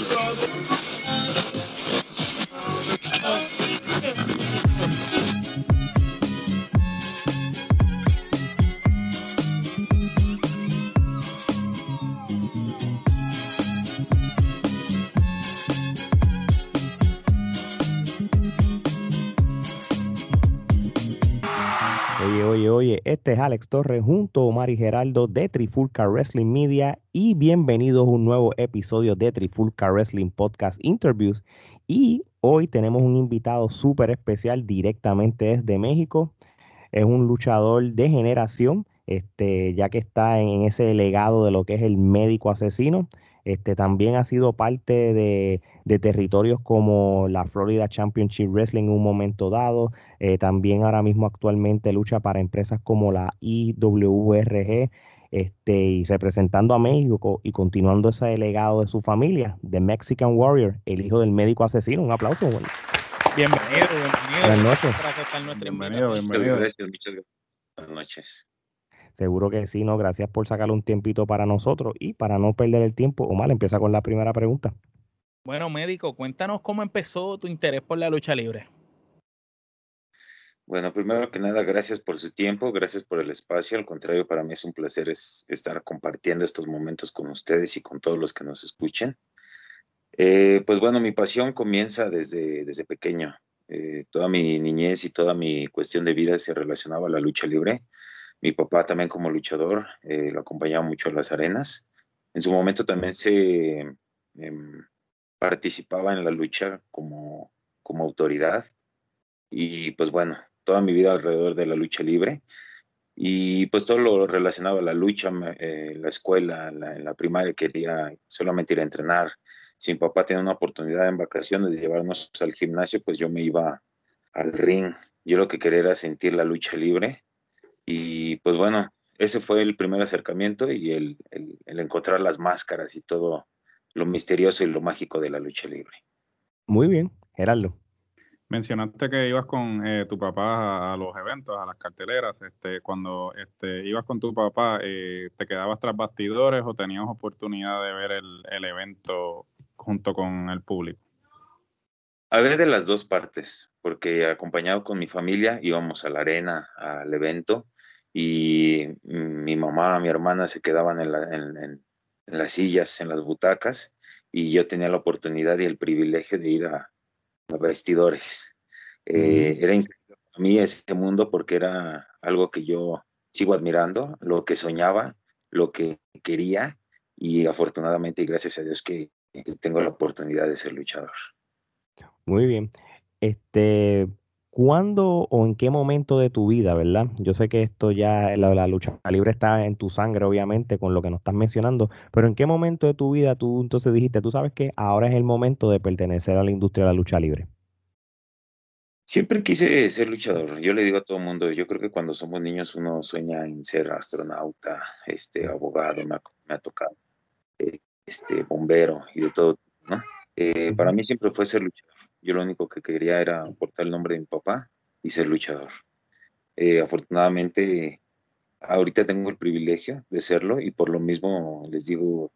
Oye, es Alex Torres junto a Omar y Geraldo de Trifulca Wrestling Media y bienvenidos a un nuevo episodio de Trifulca Wrestling Podcast Interviews. Y hoy tenemos un invitado súper especial directamente desde México. Es un luchador de generación, este, ya que está en ese legado de lo que es el médico asesino. Este, también ha sido parte de, de, territorios como la Florida Championship Wrestling en un momento dado. Eh, también ahora mismo actualmente lucha para empresas como la IWRG este, y representando a México y continuando ese legado de su familia, The Mexican Warrior, el hijo del médico asesino. Un aplauso. Bueno. Bienvenido, bienvenido. Buenas noches. Bienvenido, bienvenido. Gracias, muchas gracias. Buenas noches. Seguro que sí, ¿no? Gracias por sacarle un tiempito para nosotros y para no perder el tiempo. Omar, empieza con la primera pregunta. Bueno, médico, cuéntanos cómo empezó tu interés por la lucha libre. Bueno, primero que nada, gracias por su tiempo, gracias por el espacio. Al contrario, para mí es un placer es estar compartiendo estos momentos con ustedes y con todos los que nos escuchen. Eh, pues bueno, mi pasión comienza desde, desde pequeño. Eh, toda mi niñez y toda mi cuestión de vida se relacionaba a la lucha libre. Mi papá también como luchador eh, lo acompañaba mucho a las arenas. En su momento también se eh, participaba en la lucha como, como autoridad. Y pues bueno, toda mi vida alrededor de la lucha libre. Y pues todo lo relacionado a la lucha, eh, la escuela, la, en la primaria quería solamente ir a entrenar. Si mi papá tenía una oportunidad en vacaciones de llevarnos al gimnasio, pues yo me iba al ring. Yo lo que quería era sentir la lucha libre y pues bueno, ese fue el primer acercamiento y el, el, el, encontrar las máscaras y todo lo misterioso y lo mágico de la lucha libre. Muy bien, Gerardo. Mencionaste que ibas con eh, tu papá a, a, los eventos, a las carteleras. Este, cuando este, ibas con tu papá, eh, ¿te quedabas tras bastidores o tenías oportunidad de ver el, el evento junto con el público? A ver de las dos partes, porque acompañado con mi familia íbamos a la arena, al evento, y mi mamá, mi hermana se quedaban en, la, en, en, en, las sillas, en las butacas, y yo tenía la oportunidad y el privilegio de ir a, a vestidores. Mm. Eh, era increíble para mí este mundo porque era algo que yo sigo admirando, lo que soñaba, lo que quería, y afortunadamente y gracias a Dios que, que tengo la oportunidad de ser luchador. Muy bien. Este, ¿cuándo o en qué momento de tu vida, verdad? Yo sé que esto ya, la, la, lucha libre está en tu sangre, obviamente, con lo que nos estás mencionando, pero ¿en qué momento de tu vida tú entonces dijiste, tú sabes que ahora es el momento de pertenecer a la industria de la lucha libre? Siempre quise ser luchador. Yo le digo a todo el mundo, yo creo que cuando somos niños uno sueña en ser astronauta, este, abogado, me ha, me ha tocado, eh, este, bombero y de todo, ¿no? Eh, para mí siempre fue ser luchador. Yo lo único que quería era portar el nombre de mi papá y ser luchador. Eh, afortunadamente, ahorita tengo el privilegio de serlo y por lo mismo les digo,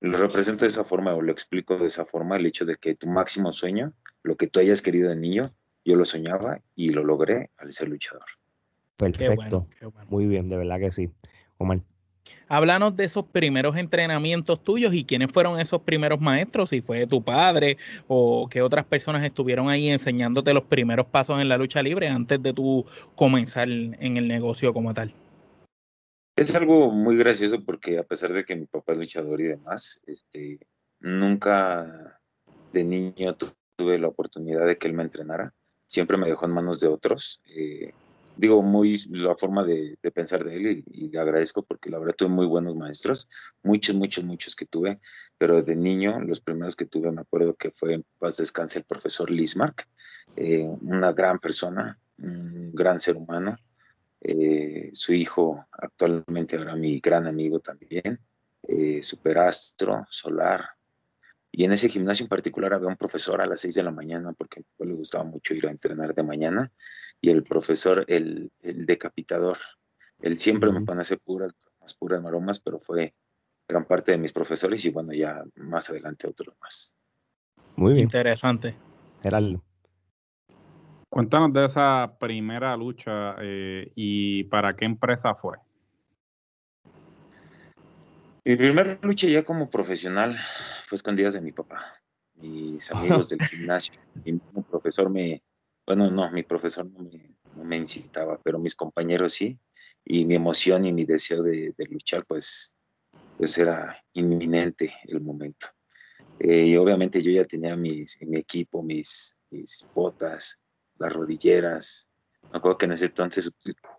lo represento de esa forma o lo explico de esa forma, el hecho de que tu máximo sueño, lo que tú hayas querido de niño, yo lo soñaba y lo logré al ser luchador. Perfecto. Qué bueno, qué bueno. Muy bien, de verdad que sí. Omar. Háblanos de esos primeros entrenamientos tuyos y quiénes fueron esos primeros maestros, si fue tu padre o qué otras personas estuvieron ahí enseñándote los primeros pasos en la lucha libre antes de tú comenzar en el negocio como tal. Es algo muy gracioso porque a pesar de que mi papá es luchador y demás, este, nunca de niño tuve la oportunidad de que él me entrenara. Siempre me dejó en manos de otros. Eh, digo, muy la forma de, de pensar de él y, y, le agradezco porque la verdad tuve muy buenos maestros, muchos, muchos, muchos que tuve, pero de niño, los primeros que tuve, me acuerdo que fue en paz descanse el profesor Lismark, eh, una gran persona, un gran ser humano, eh, su hijo actualmente ahora mi gran amigo también, eh, superastro, solar, y en ese gimnasio en particular había un profesor a las 6 de la mañana, porque le gustaba mucho ir a entrenar de mañana, y el profesor, el, el decapitador, él siempre uh -huh. me pone a hacer puras, puras maromas, pero fue gran parte de mis profesores y bueno, ya más adelante otros más. Muy bien. Interesante. Geraldo. Cuéntanos de esa primera lucha eh, y para qué empresa fue. Mi primera lucha ya como profesional fue escondidas de mi papá. Mis amigos del gimnasio, mi profesor me, bueno, no, mi profesor no me, incitaba, pero mis compañeros sí, y mi emoción y mi deseo de, luchar, pues, pues era inminente el momento. Eh, y obviamente yo ya tenía mis, mi equipo, mis, botas, las rodilleras. Me acuerdo que en ese entonces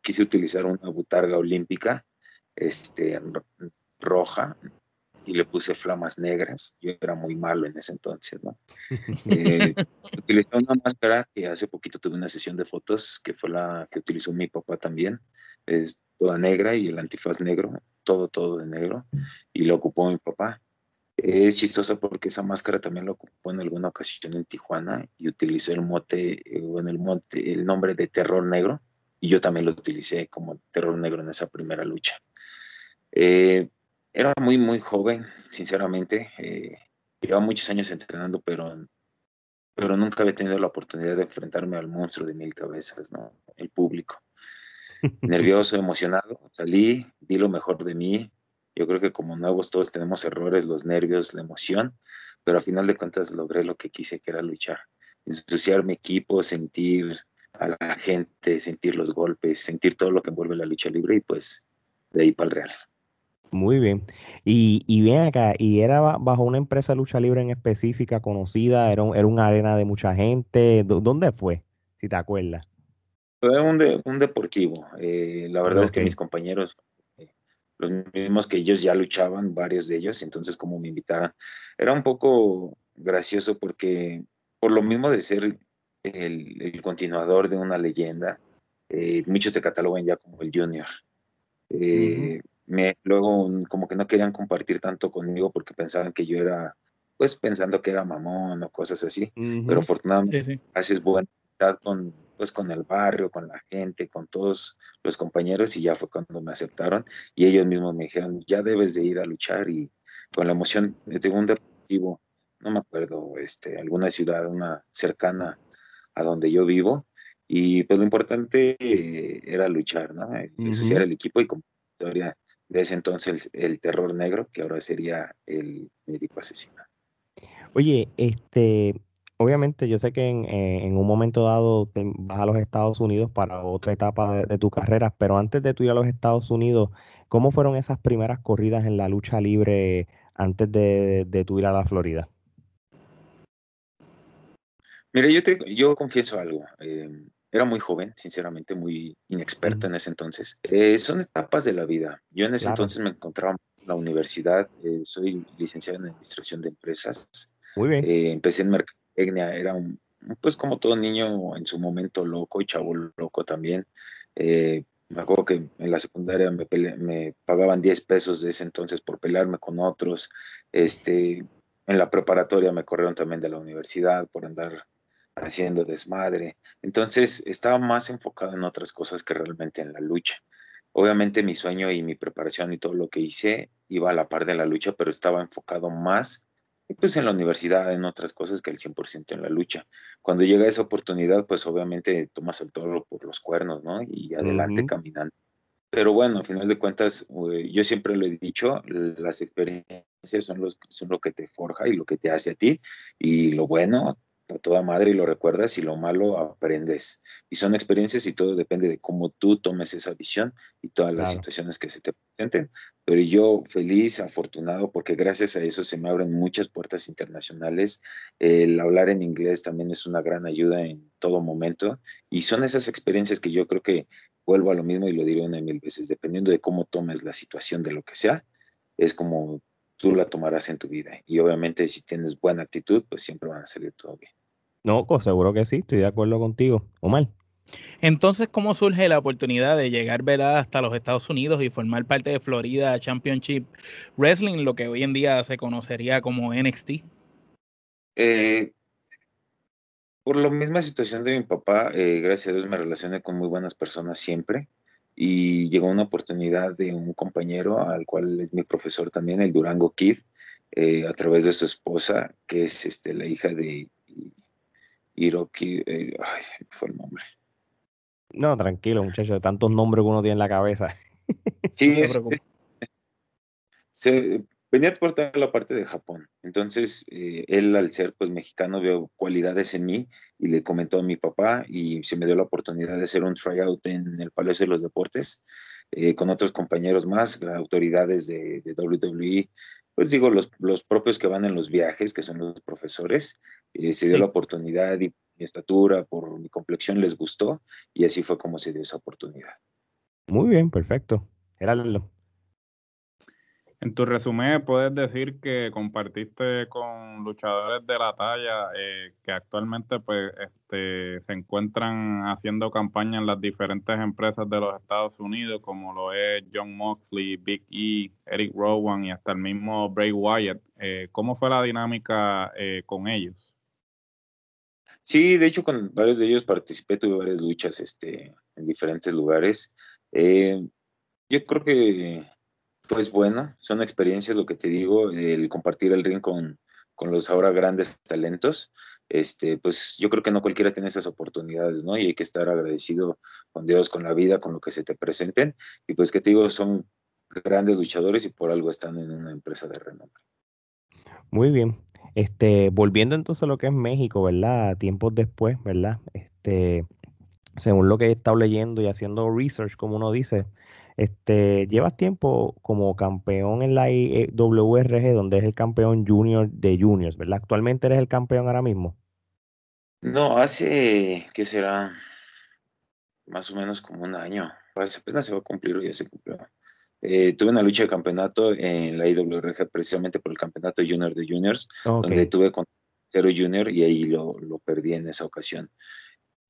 quise utilizar una butarga olímpica este, roja y le puse flamas negras. Yo era muy malo en ese entonces, ¿no? Eh, utilicé una máscara que hace poquito tuve una sesión de fotos que fue la que utilizó mi papá también. Es toda negra y el antifaz negro, todo, todo de negro. Y lo ocupó mi papá. Es chistoso porque esa máscara también lo ocupó en alguna ocasión en Tijuana y utilizó el mote, eh, o en el monte, el nombre de Terror Negro. Y yo también lo utilicé como Terror Negro en esa primera lucha. Eh, era muy, muy joven, sinceramente. Eh, llevaba muchos años entrenando, pero, pero nunca había tenido la oportunidad de enfrentarme al monstruo de mil cabezas, ¿no? El público. Nervioso, emocionado, salí, di lo mejor de mí. Yo creo que como nuevos todos tenemos errores, los nervios, la emoción, pero a final de cuentas logré lo que quise, que era luchar. Ensuciar mi equipo, sentir a la gente, sentir los golpes, sentir todo lo que envuelve la lucha libre y pues de ahí para el real. Muy bien. Y, y bien acá, ¿y era bajo una empresa de lucha libre en específica conocida? ¿Era, era una arena de mucha gente? ¿Dónde fue? Si te acuerdas. Fue un, un deportivo. Eh, la verdad es que mis compañeros, eh, los mismos que ellos ya luchaban, varios de ellos, entonces como me invitaron, era un poco gracioso porque por lo mismo de ser el, continuador de una leyenda, eh, muchos te catalogan ya como el junior me, luego como que no querían compartir tanto conmigo porque pensaban que yo era, pues pensando que era mamón o cosas así, pero afortunadamente haces buena con, pues con el barrio, con la gente, con todos los compañeros y ya fue cuando me aceptaron y ellos mismos me dijeron, ya debes de ir a luchar y con la emoción de un deportivo, no me acuerdo, este, alguna ciudad, una cercana a donde yo vivo, y pues lo importante era luchar, ¿no? Asociar el equipo y como historia de ese entonces el, terror negro, que ahora sería el médico asesino. Oye, este, obviamente yo sé que en, eh, un momento dado te vas a los Estados Unidos para otra etapa de, tu carrera, pero antes de tu ir a los Estados Unidos, ¿cómo fueron esas primeras corridas en la lucha libre antes de, de tu ir a la Florida? Mira, yo, te, yo confieso algo. Eh, era muy joven, sinceramente, muy inexperto en ese entonces. Eh, son etapas de la vida. Yo en ese entonces me encontraba en la universidad, eh, soy licenciado en Administración de Empresas. Muy bien. Eh, empecé en Mercadotecnia, era un, pues como todo niño en su momento loco y chavo loco también. me acuerdo que en la secundaria me, me pagaban 10 pesos de ese entonces por pelearme con otros. Este, en la preparatoria me corrieron también de la universidad por andar haciendo desmadre. Entonces estaba más enfocado en otras cosas que realmente en la lucha. Obviamente mi sueño y mi preparación y todo lo que hice iba a la par de la lucha, pero estaba enfocado más pues en la universidad, en otras cosas que el 100% en la lucha. Cuando llega esa oportunidad, pues obviamente tomas el toro por los cuernos, ¿no? Y adelante caminando. Pero bueno, al final de cuentas, yo siempre lo he dicho, las experiencias son, los, son lo que te forja y lo que te hace a ti. Y lo bueno a toda madre y lo recuerdas y lo malo aprendes. Y son experiencias y todo depende de cómo tú tomes esa visión y todas las situaciones que se te presenten. Pero yo feliz, afortunado, porque gracias a eso se me abren muchas puertas internacionales. El hablar en inglés también es una gran ayuda en todo momento. Y son esas experiencias que yo creo que vuelvo a lo mismo y lo diré una y mil veces, dependiendo de cómo tomes la situación de lo que sea, es como tú la tomarás en tu vida. Y obviamente si tienes buena actitud, pues siempre van a salir todo bien. No, pues seguro que sí, estoy de acuerdo contigo. Omar. Entonces, ¿cómo surge la oportunidad de llegar ¿verdad? hasta los Estados Unidos y formar parte de Florida Championship Wrestling, lo que hoy en día se conocería como NXT? Eh, por la misma situación de mi papá, eh, gracias a Dios me relacioné con muy buenas personas siempre. y llegó una oportunidad de un compañero al cual es mi profesor también, el Durango Kid, eh, a través de su esposa, que es este, la hija de Hiroki, eh, ay, fue el nombre. No, tranquilo, muchachos, tantos nombres que uno tiene en la cabeza. Sí, se, venía por toda la parte de Japón. Entonces, eh, él al ser pues mexicano vio cualidades en mí y le comentó a mi papá y se me dio la oportunidad de hacer un tryout en el Palacio de los Deportes eh, con otros compañeros más, autoridades de, WWE, pues digo, los, los, propios que van en los viajes, que son los profesores, eh, se dio la oportunidad y mi estatura, por mi complexión les gustó y así fue como se dio esa oportunidad. Muy bien, perfecto. Gerardo. En tu resumen, puedes decir que compartiste con luchadores de la talla eh, que actualmente pues, este, se encuentran haciendo campaña en las diferentes empresas de los Estados Unidos, como lo es John Moxley, Big E, Eric Rowan y hasta el mismo Bray Wyatt. Eh, ¿Cómo fue la dinámica eh, con ellos? Sí, de hecho con varios de ellos participé, tuve varias luchas este, en diferentes lugares. yo creo que pues bueno, son experiencias, lo que te digo, el compartir el ring con, con los ahora grandes talentos, este, pues yo creo que no cualquiera tiene esas oportunidades, ¿no? Y hay que estar agradecido con Dios, con la vida, con lo que se te presenten. Y pues que te digo, son grandes luchadores y por algo están en una empresa de renombre. Muy bien. Este, volviendo entonces a lo que es México, ¿verdad? Tiempos después, ¿verdad? Este, según lo que he estado leyendo y haciendo research, como uno dice, este, llevas tiempo como campeón en la WRG, donde es el campeón junior de juniors, ¿verdad? Actualmente eres el campeón ahora mismo. No, hace, ¿qué será? Más o menos como un año. Apenas se va a cumplir ya se cumplió. Eh, tuve una lucha de campeonato en la IWRG precisamente por el campeonato junior de juniors, donde tuve con Cero Junior y ahí lo, perdí en esa ocasión.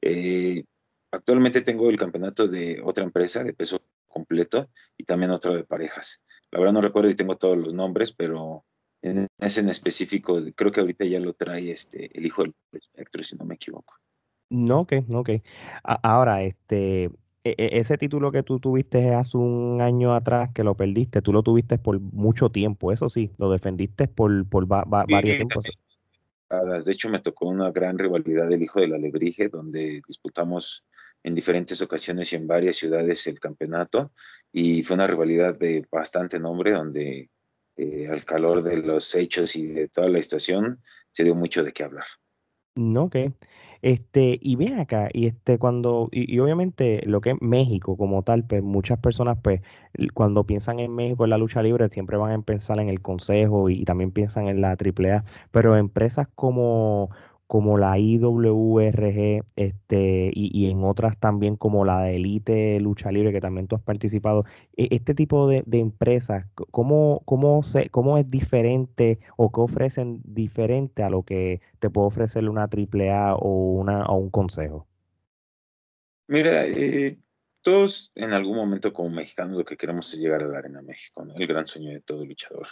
Eh, actualmente tengo el campeonato de otra empresa de peso completo y también otro de parejas. La verdad no recuerdo y tengo todos los nombres, pero en ese en específico creo que ahorita ya lo trae este el hijo del espectro, si no me equivoco. No, ok, ok. ahora, este, e, e, ese título que tú tuviste hace un año atrás que lo perdiste, tú lo tuviste por mucho tiempo, eso sí, lo defendiste por, por varios tiempos. De hecho, me tocó una gran rivalidad del hijo del alebrije, donde disputamos en diferentes ocasiones y en varias ciudades el campeonato y fue una rivalidad de bastante nombre donde eh, al calor de los hechos y de toda la situación se dio mucho de qué hablar. No, ok. Este, y ven acá, y este, cuando, y, obviamente lo que es México como tal, pues muchas personas, pues, cuando piensan en México en la lucha libre, siempre van a pensar en el Consejo y, y también piensan en la AAA, pero empresas como, como la IWRG este, y, en otras también como la de Elite Lucha Libre, que también tú has participado. E, este tipo de, empresas, ¿cómo, cómo, se, ¿cómo es diferente o qué ofrecen diferente a lo que te puede ofrecer una AAA o, una, o un consejo? Mira, eh, todos en algún momento como mexicanos lo que queremos es llegar a la Arena México, el gran sueño de todo luchador.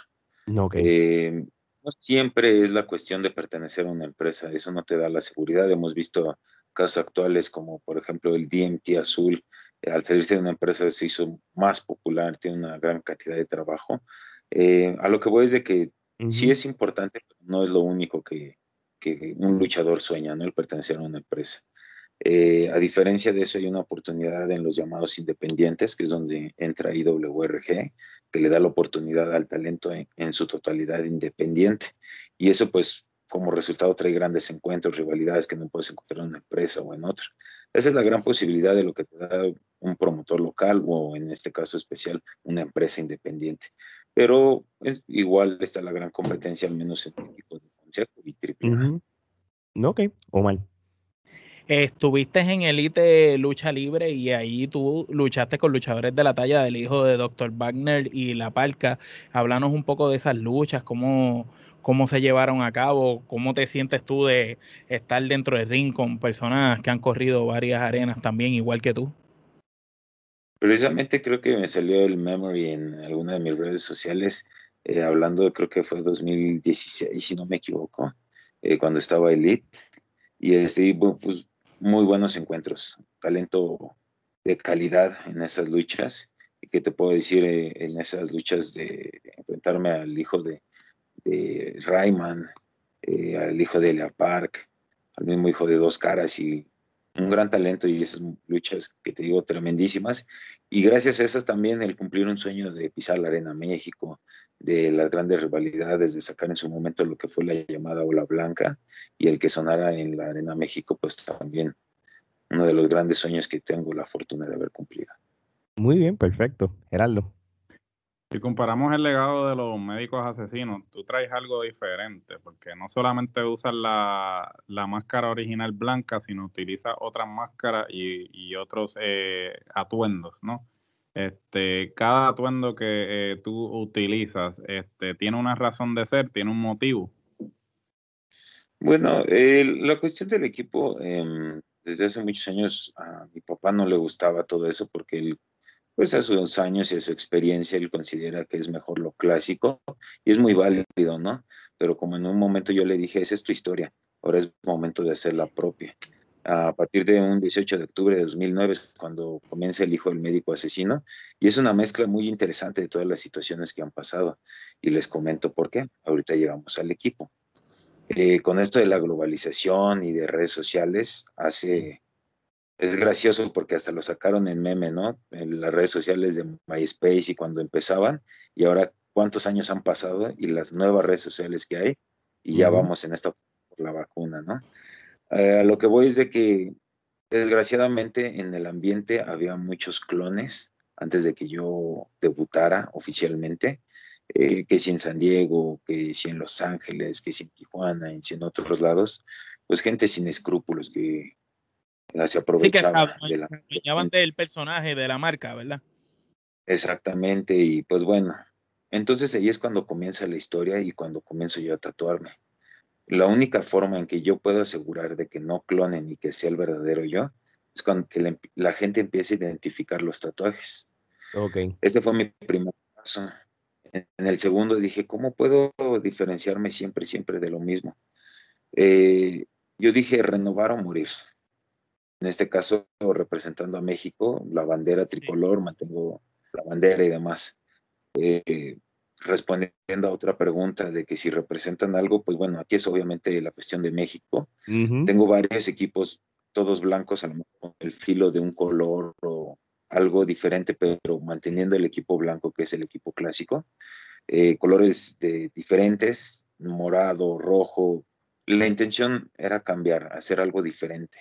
Okay. Eh, no siempre es la cuestión de pertenecer a una empresa, eso no te da la seguridad. Hemos visto casos actuales como por ejemplo el DMT Azul, eh, al salirse de una empresa se hizo más popular, tiene una gran cantidad de trabajo. Eh, a lo que voy es de que sí es importante, pero no es lo único que, que un luchador sueña, ¿no? El pertenecer a una empresa. Eh, a diferencia de eso, hay una oportunidad en los llamados independientes, que es donde entra IWRG, que le da la oportunidad al talento en, su totalidad independiente. Y eso, pues, como resultado trae grandes encuentros, rivalidades que no puedes encontrar en una empresa o en otra. Esa es la gran posibilidad de lo que te da un promotor local o, en este caso especial, una empresa independiente. Pero igual está la gran competencia, al menos en el equipo de consejo y triple. Ok, o mal. Estuviste en Elite Lucha Libre y ahí tú luchaste con luchadores de la talla del hijo de Dr. Wagner y La Parca. Háblanos un poco de esas luchas, cómo, cómo se llevaron a cabo, cómo te sientes tú de estar dentro del ring con personas que han corrido varias arenas también, igual que tú. Precisamente creo que me salió el memory en alguna de mis redes sociales, eh, hablando, creo que fue 2016, si no me equivoco, eh, cuando estaba Elite. Y este, pues muy buenos encuentros, talento de calidad en esas luchas. Y que te puedo decir eh, en esas luchas de enfrentarme al hijo de, de Rayman, eh, al hijo de Lea Park, al mismo hijo de Dos Caras y un gran talento y esas luchas que te digo tremendísimas. Y gracias a esas también el cumplir un sueño de pisar la Arena México, de las grandes rivalidades, de sacar en su momento lo que fue la llamada Ola Blanca y el que sonara en la Arena México, pues también uno de los grandes sueños que tengo la fortuna de haber cumplido. Muy bien, perfecto. Gerardo. Si comparamos el legado de los médicos asesinos, tú traes algo diferente, porque no solamente usas la, máscara original blanca, sino utilizas otras máscaras y, otros eh, atuendos, ¿no? Este, cada atuendo que eh, tú utilizas, este, tiene una razón de ser, tiene un motivo. Bueno, la cuestión del equipo, em, desde hace muchos años a mi papá no le gustaba todo eso porque él pues a sus años y a su experiencia, él considera que es mejor lo clásico y es muy válido, ¿no? Pero como en un momento yo le dije, esa es tu historia, ahora es momento de hacer la propia. A partir de un 18 de octubre de 2009 es cuando comienza el hijo del médico asesino y es una mezcla muy interesante de todas las situaciones que han pasado y les comento por qué. Ahorita llegamos al equipo. Eh, con esto de la globalización y de redes sociales, hace es gracioso porque hasta lo sacaron en meme, ¿no? En las redes sociales de MySpace y cuando empezaban, y ahora cuántos años han pasado y las nuevas redes sociales que hay, y ya vamos en esta por la vacuna, ¿no? Eh, a lo que voy es de que desgraciadamente en el ambiente había muchos clones antes de que yo debutara oficialmente, eh, que si en San Diego, que si en Los Ángeles, que si en Tijuana, y si en otros lados, pues gente sin escrúpulos que se aprovechaba sí, que se del personaje, de la marca, ¿verdad? Exactamente, y pues bueno, entonces ahí es cuando comienza la historia y cuando comienzo yo a tatuarme. La única forma en que yo puedo asegurar de que no clonen y que sea el verdadero yo es cuando que la, gente empiece a identificar los tatuajes. Ok. Este fue mi primer paso. En, el segundo dije, ¿cómo puedo diferenciarme siempre, siempre de lo mismo? Eh, yo dije, renovar o morir en este caso representando a México, la bandera tricolor, mantengo la bandera y demás. Eh, respondiendo a otra pregunta de que si representan algo, pues bueno, aquí es obviamente la cuestión de México. Tengo varios equipos, todos blancos, a lo mejor con el filo de un color o algo diferente, pero manteniendo el equipo blanco, que es el equipo clásico. Eh, colores de, diferentes, morado, rojo. La intención era cambiar, hacer algo diferente.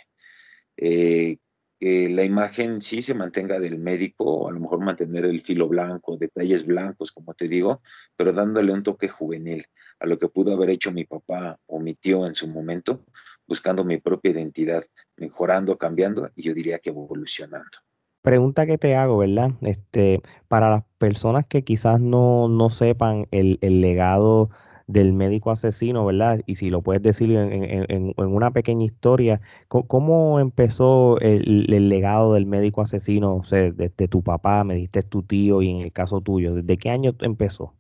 Eh, que la imagen sí se mantenga del médico, a lo mejor mantener el filo blanco, detalles blancos, como te digo, pero dándole un toque juvenil a lo que pudo haber hecho mi papá o mi tío en su momento, buscando mi propia identidad, mejorando, cambiando y yo diría que evolucionando. Pregunta que te hago, ¿verdad? Este, para las personas que quizás no, no sepan el, el legado del médico asesino, ¿verdad? Y si lo puedes decir en, una pequeña historia, ¿cómo, empezó el, legado del médico asesino? O sea, desde tu papá, me diste tu tío y en el caso tuyo, ¿desde qué año empezó?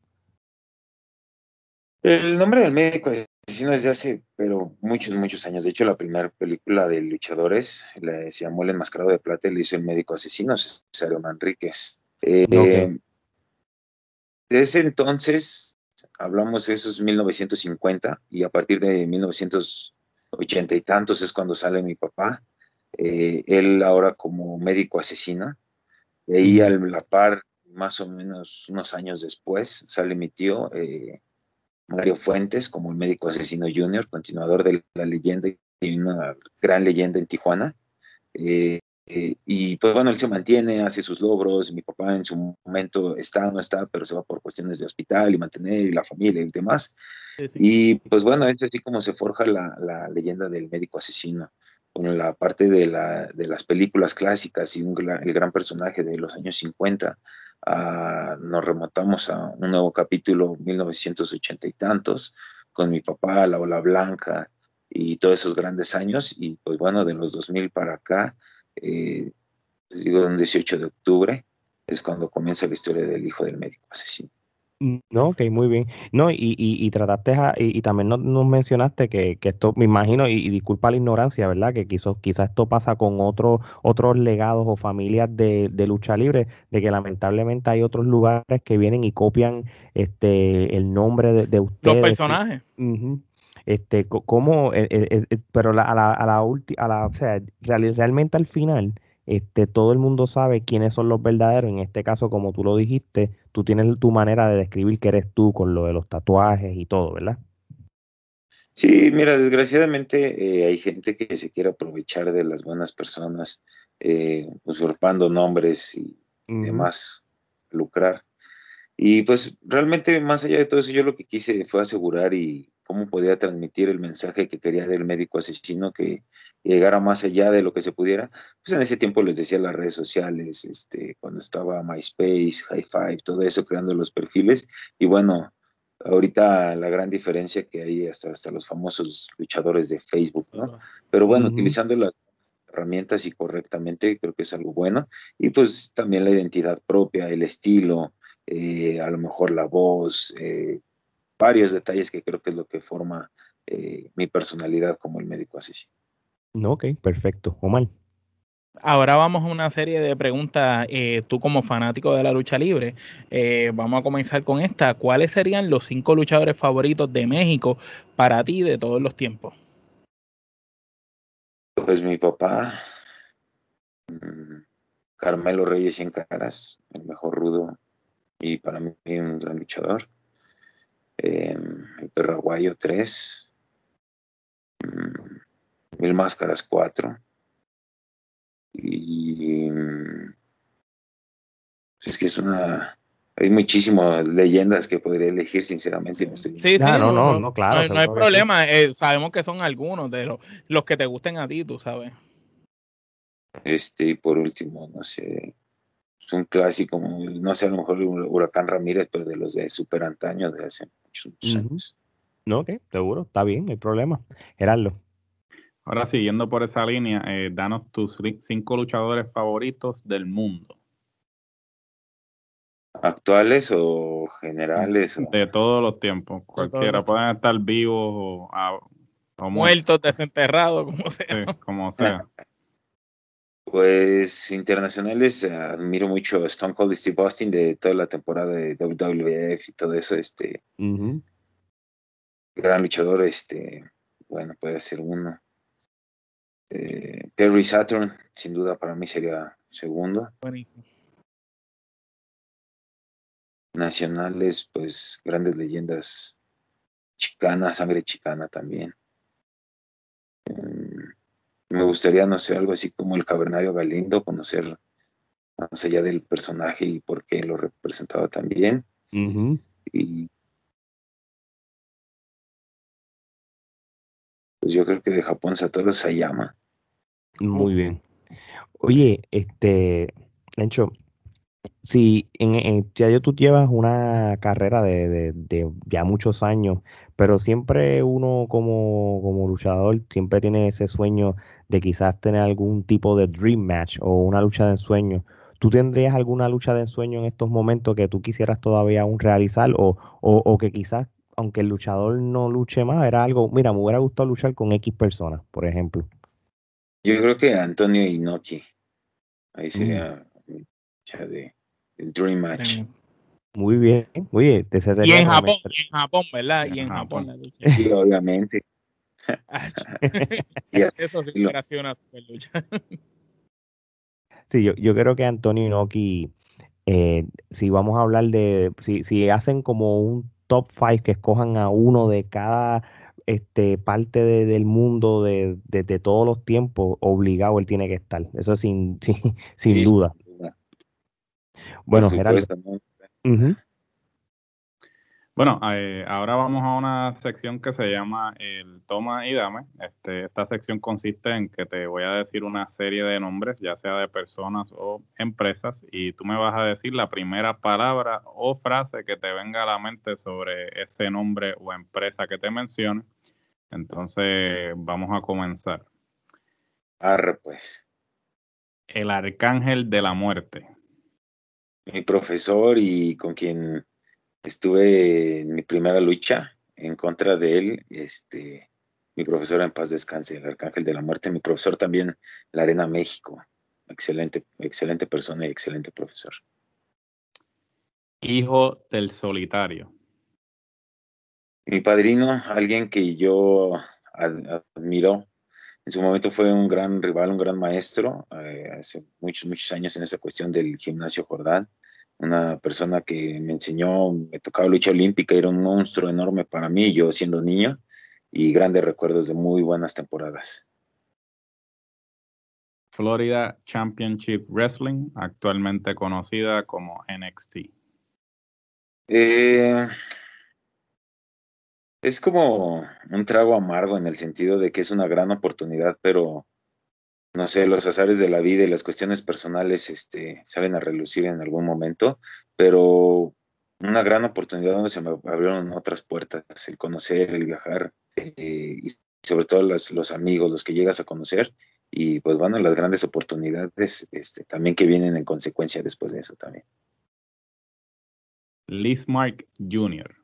El nombre del médico asesino es de hace, pero muchos, muchos años. De hecho, la primera película de luchadores se llamó El Enmascarado de Plata y le hizo el médico asesino, César Manríquez. Eh, Desde ese entonces hablamos de esos 1950 y a partir de 1980 y tantos es cuando sale mi papá. Eh, él ahora como médico asesino. De ahí a la par, más o menos unos años después, sale mi tío eh, Mario Fuentes como el médico asesino junior, continuador de la leyenda y una gran leyenda en Tijuana. Eh, eh, y pues bueno, él se mantiene, hace sus logros, mi papá en su momento está, no está, pero se va por cuestiones de hospital y mantener y la familia y demás. Y pues bueno, es así como se forja la, la leyenda del médico asesino, con la parte de, la, de las películas clásicas y el gran personaje de los años 50. Ah, nos remontamos a un nuevo capítulo, 1980 y tantos, con mi papá, la ola blanca y todos esos grandes años. Y pues bueno, de los 2000 para acá, eh, les digo, un 18 de octubre, es cuando comienza la historia del hijo del médico asesino. No, ok, muy bien. No, y, y, y trataste, y, también nos, mencionaste que, que, esto, me imagino, y, disculpa la ignorancia, ¿verdad? Que quizás, quizás esto pasa con otros otros legados o familias de, de, lucha libre, de que lamentablemente hay otros lugares que vienen y copian este el nombre de, de ustedes. Los personajes. Este, cómo, eh, eh, eh, pero a la, a la última, a la, o sea, realmente al final, este, todo el mundo sabe quiénes son los verdaderos. En este caso, como tú lo dijiste, tú tienes tu manera de describir que eres tú con lo de los tatuajes y todo, ¿verdad? Sí, mira, desgraciadamente eh, hay gente que se quiere aprovechar de las buenas personas, eh, usurpando nombres y demás, lucrar. Y pues realmente más allá de todo eso, yo lo que quise fue asegurar y cómo podía transmitir el mensaje que quería del médico asesino que llegara más allá de lo que se pudiera. Pues en ese tiempo les decía las redes sociales, este, cuando estaba MySpace, High Five, todo eso, creando los perfiles. Y bueno, ahorita la gran diferencia que hay hasta, hasta los famosos luchadores de Facebook, ¿no? Pero bueno, utilizando las herramientas y correctamente, creo que es algo bueno. Y pues también la identidad propia, el estilo, eh, a lo mejor la voz, eh, varios detalles que creo que es lo que forma eh, mi personalidad como el médico asesino. Ok, perfecto. Omar. Ahora vamos a una serie de preguntas, eh, tú como fanático de la lucha libre, eh, vamos a comenzar con esta. ¿Cuáles serían los cinco luchadores favoritos de México para ti de todos los tiempos? Pues mi papá, mm, Carmelo Reyes Sin Caras, el mejor rudo y para mí un gran luchador. Em, el Perraguayo 3, mm, Mil Máscaras 4 y mm, es que es una hay muchísimas leyendas que podría elegir, sinceramente. Sí, sí, no, no, no, claro. No, hay problema, eh, sabemos que son algunos de los, los que te gusten a ti, tú sabes. Este, y por último, no sé, un clásico, no sé, a lo mejor Huracán Ramírez, pero de los de super antaño, de hace muchos, años. No, ok, seguro, está bien, no hay problema. Gerardo. Ahora, siguiendo por esa línea, eh, danos tus cinco luchadores favoritos del mundo. ¿Actuales o generales? De todos los tiempos, cualquiera. Pueden estar vivos o, muertos, desenterrados, como sea. como sea. Pues internacionales, admiro mucho a Stone Cold Steve Austin de toda la temporada de WWF y todo eso, este gran luchador, este, bueno, puede ser uno. Eh, Terry Saturn, sin duda para mí sería segundo. Buenísimo. Nacionales, pues grandes leyendas chicana, sangre chicana también. Me gustaría, no sé, algo así como el cavernario Galindo, conocer más allá del personaje y por qué lo representaba también. Y pues yo creo que de Japón Satoru Sayama. Muy bien. Oye, este, Lencho, si en, ya tú llevas una carrera de, de, ya muchos años, pero siempre uno como, como luchador siempre tiene ese sueño de quizás tener algún tipo de dream match o una lucha de ensueño. ¿Tú tendrías alguna lucha de ensueño en estos momentos que tú quisieras todavía aún realizar o, o, que quizás, aunque el luchador no luche más, era algo, mira, me hubiera gustado luchar con X personas, por ejemplo? Yo creo que Antonio Inoki. Ahí mm. sería lucha de el Dream Match. Muy bien, oye, y en Japón, en Japón, ¿verdad? Y en Japón, la lucha. Sí, obviamente. Eso sí me una lucha. sí, yo, yo creo que Antonio Inoki, eh, si vamos a hablar de, si, si hacen como un top 5 que escojan a uno de cada este, parte del mundo de, de, todos los tiempos, obligado él tiene que estar. Eso sin, sin, sin duda. Bueno, Gerardo. Bueno, eh, ahora vamos a una sección que se llama el toma y dame. Este, esta sección consiste en que te voy a decir una serie de nombres, ya sea de personas o empresas, y tú me vas a decir la primera palabra o frase que te venga a la mente sobre ese nombre o empresa que te mencione. Entonces, vamos a comenzar. Arre, pues. El arcángel de la muerte. Mi profesor y con quien estuve en mi primera lucha en contra de él, este, mi profesor en paz descanse, el Arcángel de la Muerte, mi profesor también, la Arena México, excelente, excelente persona y excelente profesor. Hijo del solitario. Mi padrino, alguien que yo admiro, en su momento fue un gran rival, un gran maestro, eh, hace muchos, muchos años en esa cuestión del gimnasio Jordán, una persona que me enseñó, me tocaba lucha olímpica, era un monstruo enorme para mí, yo siendo niño, y grandes recuerdos de muy buenas temporadas. Florida Championship Wrestling, actualmente conocida como NXT. Eh, es como un trago amargo en el sentido de que es una gran oportunidad, pero no sé, los azares de la vida y las cuestiones personales este, salen a relucir en algún momento, pero una gran oportunidad donde se me abrieron otras puertas, el conocer, el viajar, eh, y sobre todo los, los, amigos, los que llegas a conocer, y pues bueno, las grandes oportunidades este, también que vienen en consecuencia después de eso también. Liz Mark Jr.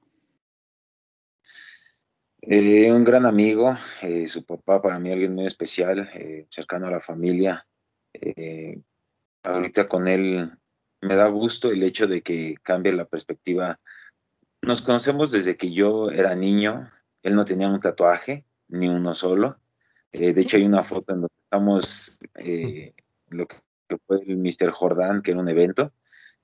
Eh, un gran amigo, eh, su papá para mí alguien muy especial, eh, cercano a la familia. ahorita con él me da gusto el hecho de que cambie la perspectiva. Nos conocemos desde que yo era niño, él no tenía un tatuaje, ni uno solo. de hecho hay una foto en donde estamos, lo que fue el Mr. Jordan, que era un evento.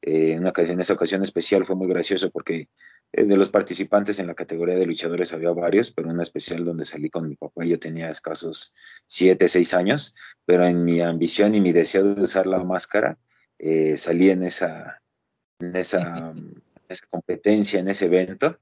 en, en esa ocasión especial fue muy gracioso porque eh, de los participantes en la categoría de luchadores había varios, pero una especial donde salí con mi papá, yo tenía escasos 7, 6 años, pero en mi ambición y mi deseo de usar la máscara, eh, salí en esa, en esa, esa, competencia, en ese evento,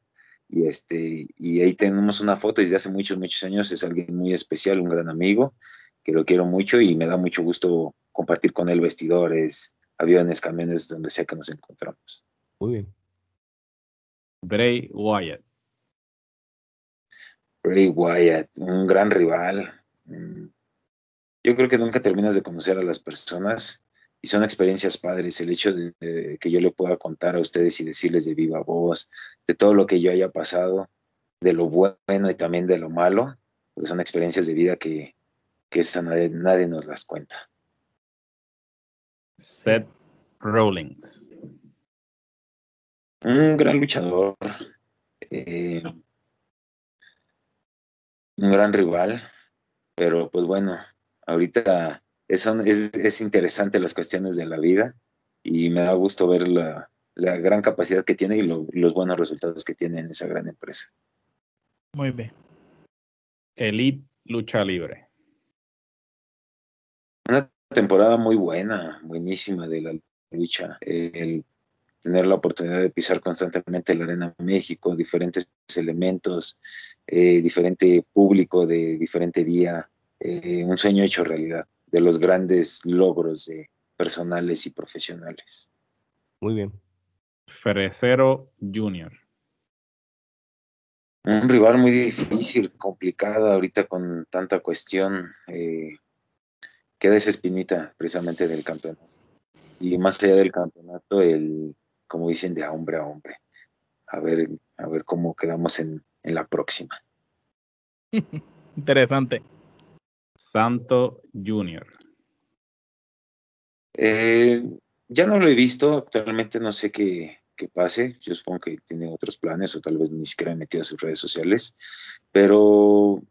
y, este, y ahí tenemos una foto desde hace muchos, muchos años, es alguien muy especial, un gran amigo, que lo quiero mucho y me da mucho gusto compartir con él vestidores, aviones, camiones, donde sea que nos encontramos. Muy bien. Bray Wyatt. Bray Wyatt, un gran rival. Yo creo que nunca terminas de conocer a las personas y son experiencias padres. El hecho de, que yo le pueda contar a ustedes y decirles de viva voz, de todo lo que yo haya pasado, de lo bueno y también de lo malo, pues son experiencias de vida que, que nadie, nadie nos las cuenta. Seth Rollins un gran luchador, eh, un gran rival, pero pues bueno, ahorita es, es, interesante las cuestiones de la vida y me da gusto ver la, gran capacidad que tiene y los buenos resultados que tiene en esa gran empresa. Muy bien. Elite Lucha Libre. Una temporada muy buena, buenísima de la lucha. El tener la oportunidad de pisar constantemente la Arena México, diferentes elementos, eh, diferente público de diferente día, eh, un sueño hecho realidad de los grandes logros de personales y profesionales. Muy bien. Ferecero Junior. Un rival muy difícil, complicado ahorita con tanta cuestión. Eh, queda esa espinita precisamente del campeonato. Y más allá del campeonato, el como dicen, de hombre a hombre. A ver, a ver cómo quedamos en, la próxima. Interesante. Santo Junior. Eh, ya no lo he visto, actualmente no sé qué, qué, pase, yo supongo que tiene otros planes o tal vez ni siquiera ha metido a sus redes sociales, pero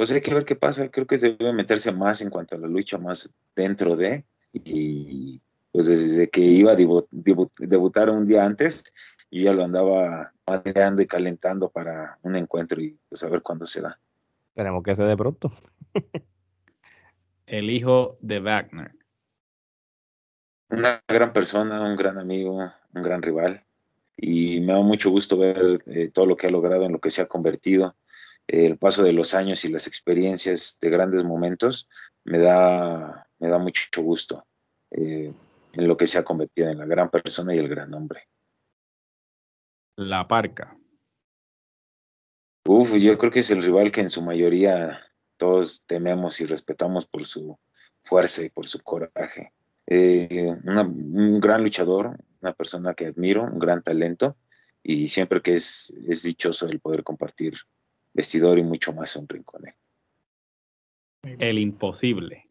pues hay que ver qué pasa, creo que debe meterse más en cuanto a la lucha, más dentro de, y, pues desde que iba a debutar un día antes, yo ya lo andaba madreando y calentando para un encuentro y pues a ver cuándo se da. Esperemos que sea de pronto. El hijo de Wagner. Una gran persona, un gran amigo, un gran rival. Y me da mucho gusto ver eh, todo lo que ha logrado, en lo que se ha convertido. el paso de los años y las experiencias de grandes momentos me da, me da mucho gusto. Eh, en lo que se ha convertido en la gran persona y el gran hombre. La Parca. Uf, yo creo que es el rival que en su mayoría todos tememos y respetamos por su fuerza y por su coraje. Eh, un gran luchador, una persona que admiro, un gran talento y siempre que es, es dichoso el poder compartir vestidor y mucho más un rincón. El imposible.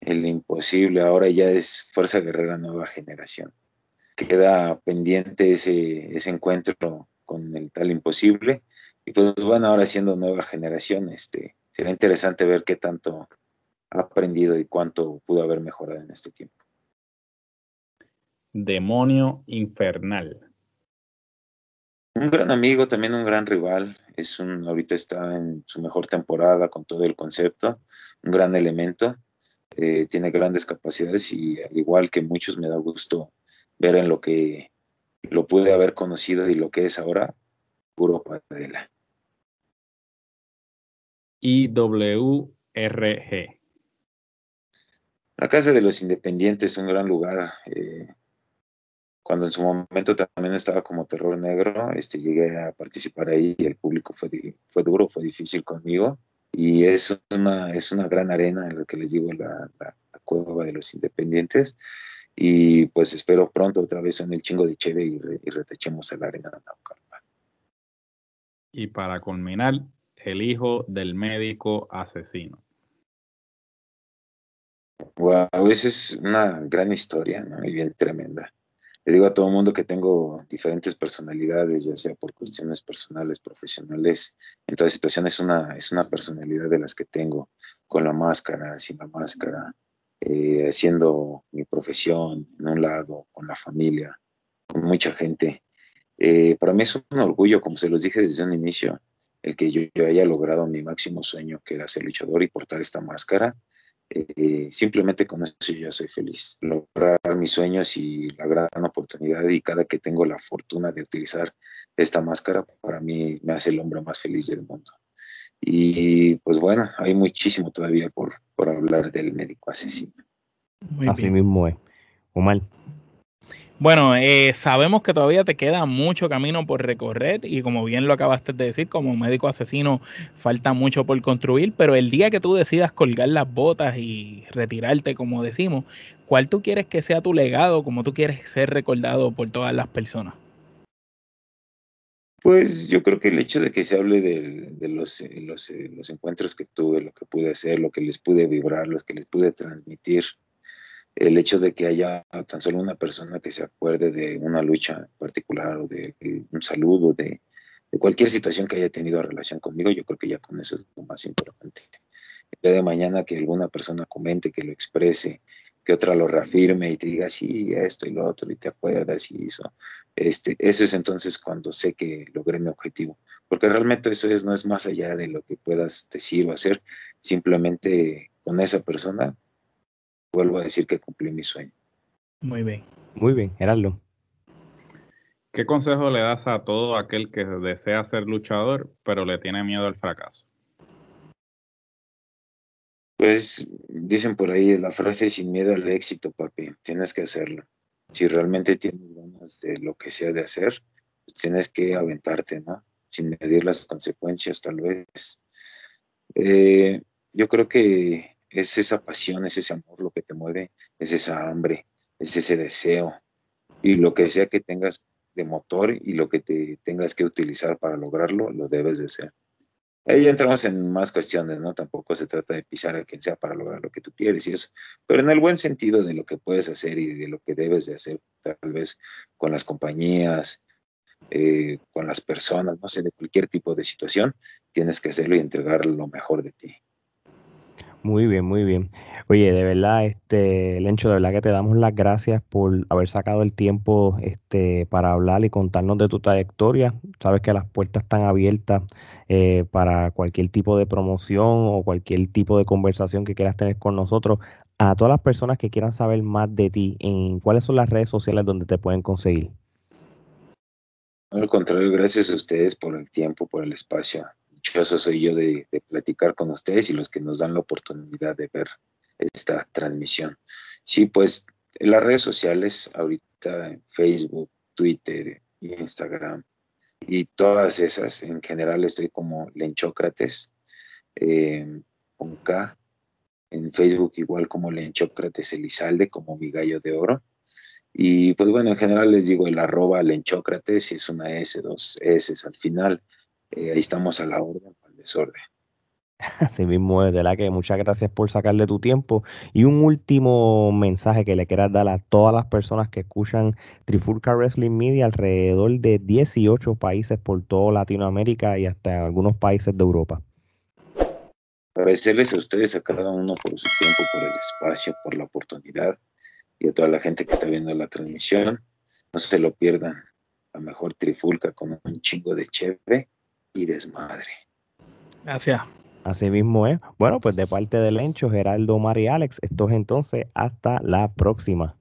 El imposible ahora ya es Fuerza Guerrera Nueva Generación. Queda pendiente ese, ese encuentro con el tal imposible. Y pues bueno, ahora siendo nueva generación, este, será interesante ver qué tanto ha aprendido y cuánto pudo haber mejorado en este tiempo. Demonio infernal. Un gran amigo, también un gran rival. Es un, ahorita está en su mejor temporada con todo el concepto, un gran elemento. Eh, tiene grandes capacidades y al igual que muchos me da gusto ver en lo que lo pude haber conocido y lo que es ahora, puro Padela. IWRG. La Casa de los Independientes, un gran lugar. Eh, cuando en su momento también estaba como terror negro, este, llegué a participar ahí y el público fue, fue duro, fue difícil conmigo. Y es una, es una gran arena en lo que les digo, la, la, cueva de los independientes. Y pues espero pronto otra vez en el chingo de Cheve y, y retechemos la arena de Naucalpan. Y para culminar, el hijo del médico asesino. Wow, esa es una gran historia, ¿no? Y bien tremenda le digo a todo el mundo que tengo diferentes personalidades, ya sea por cuestiones personales, profesionales, en toda situación es una, es una personalidad de las que tengo, con la máscara, sin la máscara, eh, haciendo mi profesión en un lado, con la familia, con mucha gente. Eh, para mí es un orgullo, como se los dije desde un inicio, el que yo, yo haya logrado mi máximo sueño, que era ser luchador y portar esta máscara eh, simplemente con eso yo ya soy feliz. Lograr mis sueños y la gran oportunidad y cada que tengo la fortuna de utilizar esta máscara, para mí me hace el hombre más feliz del mundo. Y pues bueno, hay muchísimo todavía por, por hablar del médico asesino. Así mismo es. Omar. Bueno, eh, sabemos que todavía te queda mucho camino por recorrer y como bien lo acabaste de decir, como médico asesino falta mucho por construir, pero el día que tú decidas colgar las botas y retirarte, como decimos, ¿cuál tú quieres que sea tu legado, cómo tú quieres ser recordado por todas las personas? Pues yo creo que el hecho de que se hable de, los, los, los encuentros que tuve, lo que pude hacer, lo que les pude vibrar, los que les pude transmitir, el hecho de que haya tan solo una persona que se acuerde de una lucha particular o de, un saludo, de, de, cualquier situación que haya tenido relación conmigo, yo creo que ya con eso es lo más importante. El día de mañana que alguna persona comente, que lo exprese, que otra lo reafirme y te diga, sí, esto y lo otro, y te acuerdas y eso. Este, eso es entonces cuando sé que logré mi objetivo. Porque realmente eso es, no es más allá de lo que puedas decir o hacer, simplemente con esa persona vuelvo a decir que cumplí mi sueño. Muy bien. Muy bien, Gerardo. ¿Qué consejo le das a todo aquel que desea ser luchador, pero le tiene miedo al fracaso? Pues dicen por ahí la frase sin miedo al éxito, papi, tienes que hacerlo. Si realmente tienes ganas de lo que sea de hacer, pues tienes que aventarte, ¿no? Sin medir las consecuencias, tal vez. Eh, yo creo que es esa pasión, es ese amor lo que te mueve, es esa hambre, es ese deseo. Y lo que sea que tengas de motor y lo que te tengas que utilizar para lograrlo, lo debes de ser. Ahí entramos en más cuestiones, ¿no? Tampoco se trata de pisar a quien sea para lograr lo que tú quieres y eso, pero en el buen sentido de lo que puedes hacer y de lo que debes de hacer, tal vez con las compañías, eh, con las personas, no sé, de cualquier tipo de situación, tienes que hacerlo y entregar lo mejor de ti. Muy bien, muy bien. Oye, de verdad, este, Lencho, de verdad que te damos las gracias por haber sacado el tiempo este, para hablar y contarnos de tu trayectoria. Sabes que las puertas están abiertas eh, para cualquier tipo de promoción o cualquier tipo de conversación que quieras tener con nosotros. A todas las personas que quieran saber más de ti, ¿en cuáles son las redes sociales donde te pueden conseguir? Al contrario, gracias a ustedes por el tiempo, por el espacio dichoso soy yo de, platicar con ustedes y los que nos dan la oportunidad de ver esta transmisión. Sí, pues en las redes sociales, ahorita Facebook, Twitter, Instagram y todas esas, en general estoy como Lenchócrates, eh, con K, en Facebook igual como Lenchócrates Elizalde, como mi gallo de oro. Y pues bueno, en general les digo el arroba lenchócrates, si es una S, dos S al final, eh, ahí estamos a la orden para el desorden. Así mismo es, de la que muchas gracias por sacarle tu tiempo. Y un último mensaje que le quieras dar a todas las personas que escuchan Trifulca Wrestling Media alrededor de 18 países por toda Latinoamérica y hasta algunos países de Europa. Agradecerles a ustedes, a cada uno por su tiempo, por el espacio, por la oportunidad y a toda la gente que está viendo la transmisión. No se lo pierdan. La mejor trifulca con un chingo de cheve y desmadre. Gracias. Así mismo es. Bueno, pues de parte del Lencho, Geraldo, Mari y Alex, esto es entonces hasta la próxima.